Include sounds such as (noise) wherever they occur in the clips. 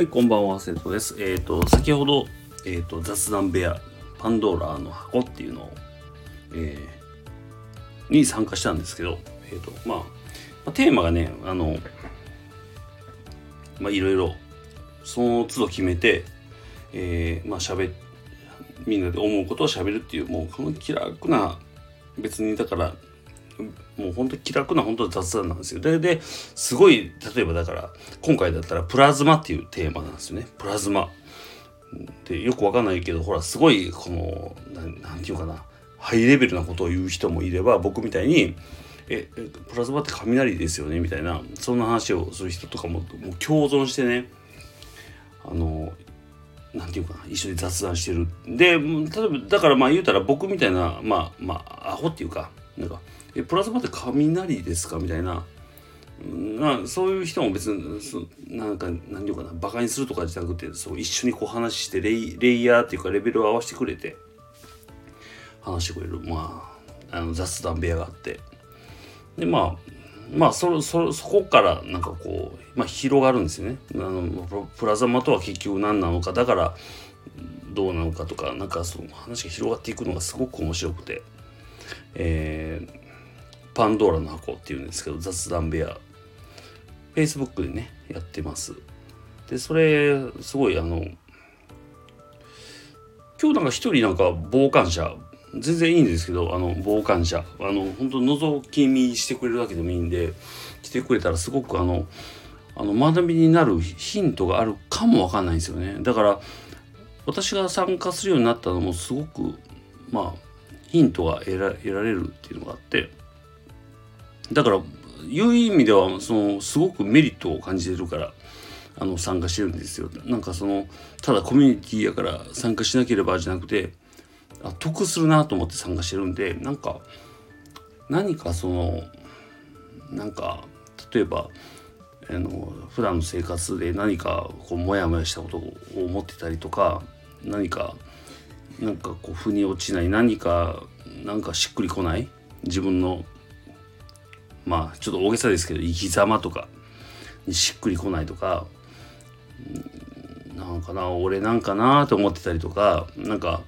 はい、こんばんは、生徒です。えっ、と、先ほど、えっ、と、雑談部屋、パンドーラの箱っていうのを、えーに参加したんですけど、えっ、と、まあ、まあテーマがね、あの、まあ、いろいろ、その都度決めて、えー、まあ、喋みんなで思うことを喋るっていう、もう、この気楽な、別に、だから、もう本当気楽な本当雑談なんですよ。で、で、すごい、例えばだから、今回だったらプラズマっていうテーマなんですよね。プラズマ。で、よくわかんないけど、ほら、すごい、この、ななんていうかな、ハイレベルなことを言う人もいれば、僕みたいに、え、えプラズマって雷ですよね？みたいな、そんな話をする人とかも、もう共存してね、あの、なんていうかな、一緒に雑談してる。で、例えば、だからまあ言うたら僕みたいな、まあ、まあ、アホっていうか、なんか、え、プラズマって雷ですか？みたいな、なそういう人も別にそなんか何て言うかなバカにするとかじゃなくてそう一緒にこう話してレイレイヤーっていうかレベルを合わせてくれて話してくれる。まああの雑談部屋があって。でまあまあそそそこからなんかこう、まあ、広がるんですよね。あのプラズマとは結局何なのかだからどうなのかとかなんかその話が広がっていくのがすごく面白くて。えーパンドーラの箱っていうんですけど雑談部屋。Facebook でねやってます。でそれすごいあの今日なんか一人なんか傍観者。全然いいんですけどあの傍観者。あの本当覗き見してくれるだけでもいいんで来てくれたらすごくあのあの学びになるヒントがあるかもわかんないんですよね。だから私が参加するようになったのもすごくまあヒントが得られるっていうのがあってだからいう意味ではそのすごくメリットを感じてるからあの参加してるんですよ。なんかそのただコミュニティやから参加しなければじゃなくてあ得するなと思って参加してるんでなんか何かそのなんか例えばあの普段の生活で何かこうモヤモヤしたことを思ってたりとか何かなんかこう腑に落ちない何かなんかしっくりこない？自分のまあちょっと大げさですけど生き様とかにしっくりこないとかなんかな俺なんかなと思ってたりとかなんか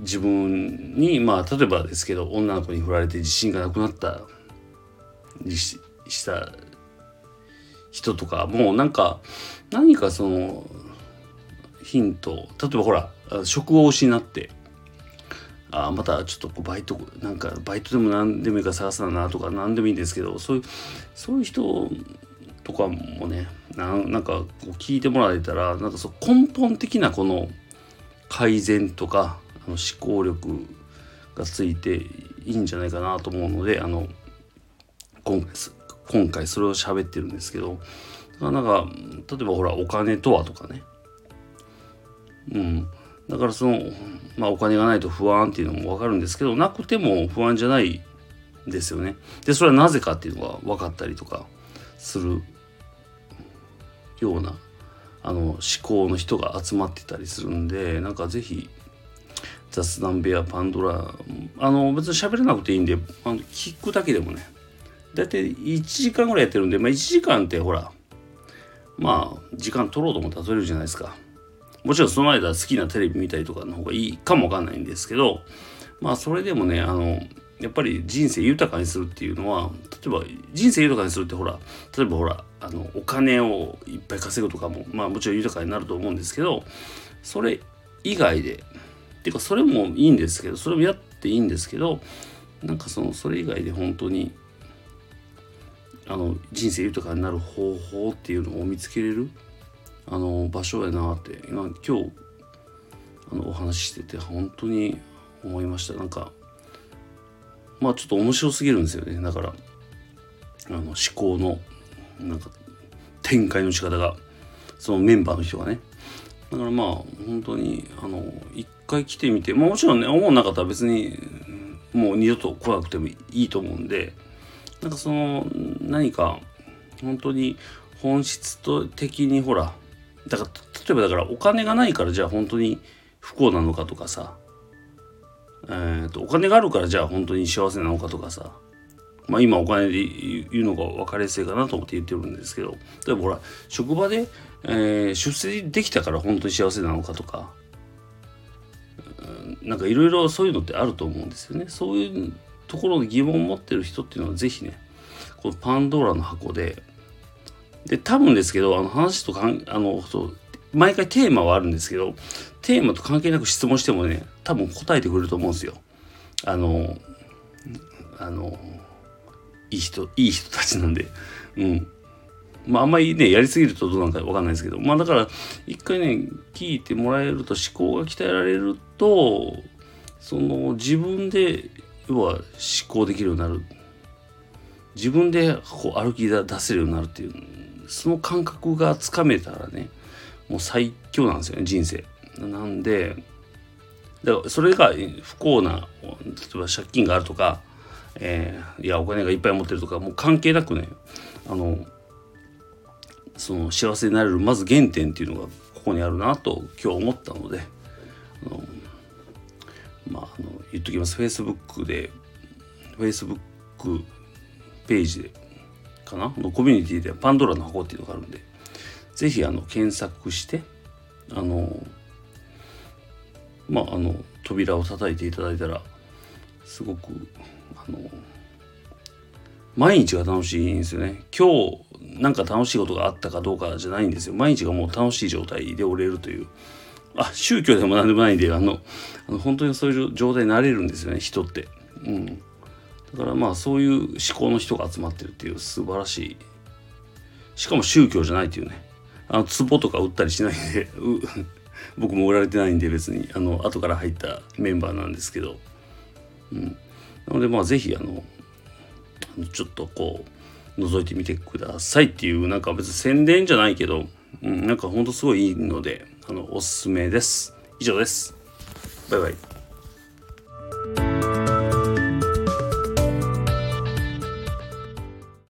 自分にまあ例えばですけど女の子に振られて自信がなくなったりしした人とかもうなんか何かそのヒント例えばほら職を失ってあまたちょっとバイトなんかバイトでも何でもいいから探すなとか何でもいいんですけどそういうそういう人とかもねなんかこう聞いてもらえたらなんかそう根本的なこの改善とかあの思考力がついていいんじゃないかなと思うのであの今回今回それを喋ってるんですけどなんか例えばほらお金とはとかね。うん。だからその、まあ、お金がないと不安っていうのも分かるんですけどなくても不安じゃないですよね。でそれはなぜかっていうのが分かったりとかするようなあの思考の人が集まってたりするんでなんか是非雑談部屋パンドラあの別に喋らなくていいんであの聞くだけでもね大体1時間ぐらいやってるんで、まあ、1時間ってほらまあ時間取ろうと思ったら取れるじゃないですか。もちろんその間好きなテレビ見たりとかの方がいいかもわかんないんですけどまあそれでもねあのやっぱり人生豊かにするっていうのは例えば人生豊かにするってほら例えばほらあのお金をいっぱい稼ぐとかもまあもちろん豊かになると思うんですけどそれ以外でっていうかそれもいいんですけどそれもやっていいんですけどなんかそのそれ以外で本当にあの人生豊かになる方法っていうのを見つけれるあの場所やなって今今日あのお話ししてて本当に思いました。なんかまあちょっと面白すぎるんですよね。だからあの思考のなんか展開の仕方がそのメンバーの人がね。だからまあ本当にあの一回来てみて、まあ、もちろんね思わなかったら別にもう二度と来なくてもいいと思うんでなんかその何か本当に本質と的にほらだから例えばだからお金がないからじゃあ本当に不幸なのかとかさ、えーと、お金があるからじゃあ本当に幸せなのかとかさ。まあ今お金で言うのが分かりやすいかなと思って言ってるんですけど。例えばほら職場でえー、出世できたから本当に幸せなのかとか、うん、なんかいろいろそういうのってあると思うんですよね。そういうところに疑問を持ってる人っていうのは是非ねこのパンドーラの箱でで多分ですけどあの話とかあのそう毎回テーマはあるんですけどテーマと関係なく質問してもね多分答えてくれると思うんですよ。あのあのいい人いい人たちなんで。うん。まああんまりねやりすぎるとどうなのか分かんないですけど。まあだから一回ね聞いてもらえると思考が鍛えられるとその自分で要は思考できるようになる。自分でこう歩き出せるようになるっていうその感覚がつかめたらねもう最強なんですよね人生。なんでだからそれが不幸な例えば借金があるとか、えー、いやお金がいっぱい持ってるとかもう関係なくねあのその幸せになれるまず原点っていうのがここにあるなと今日思ったのであのまああの言っときます Facebook で Facebook ページでかな？のコミュニティでパンドラの箱っていうのがあるんで是非あの検索してあのまああの扉を叩いていただいたらすごくあの毎日が楽しいんですよね。今日なんか楽しいことがあったかどうかじゃないんですよ。毎日がもう楽しい状態でおれるという。あ宗教でも何でもないんであのあの本当にそういう状態になれるんですよね人って。うん。だからまあそういう思考の人が集まってるっていう素晴らしい。しかも宗教じゃないっていうね。あの壺とか売ったりしないんで (laughs) 僕も売られてないんで別に。あの後から入ったメンバーなんですけど、うん、なのでまあ是非あのちょっとこう覗いてみてくださいっていうなんか別に宣伝じゃないけど、うん、なんかほんとすごいいいのであのおすすめです。以上です。バイバイ。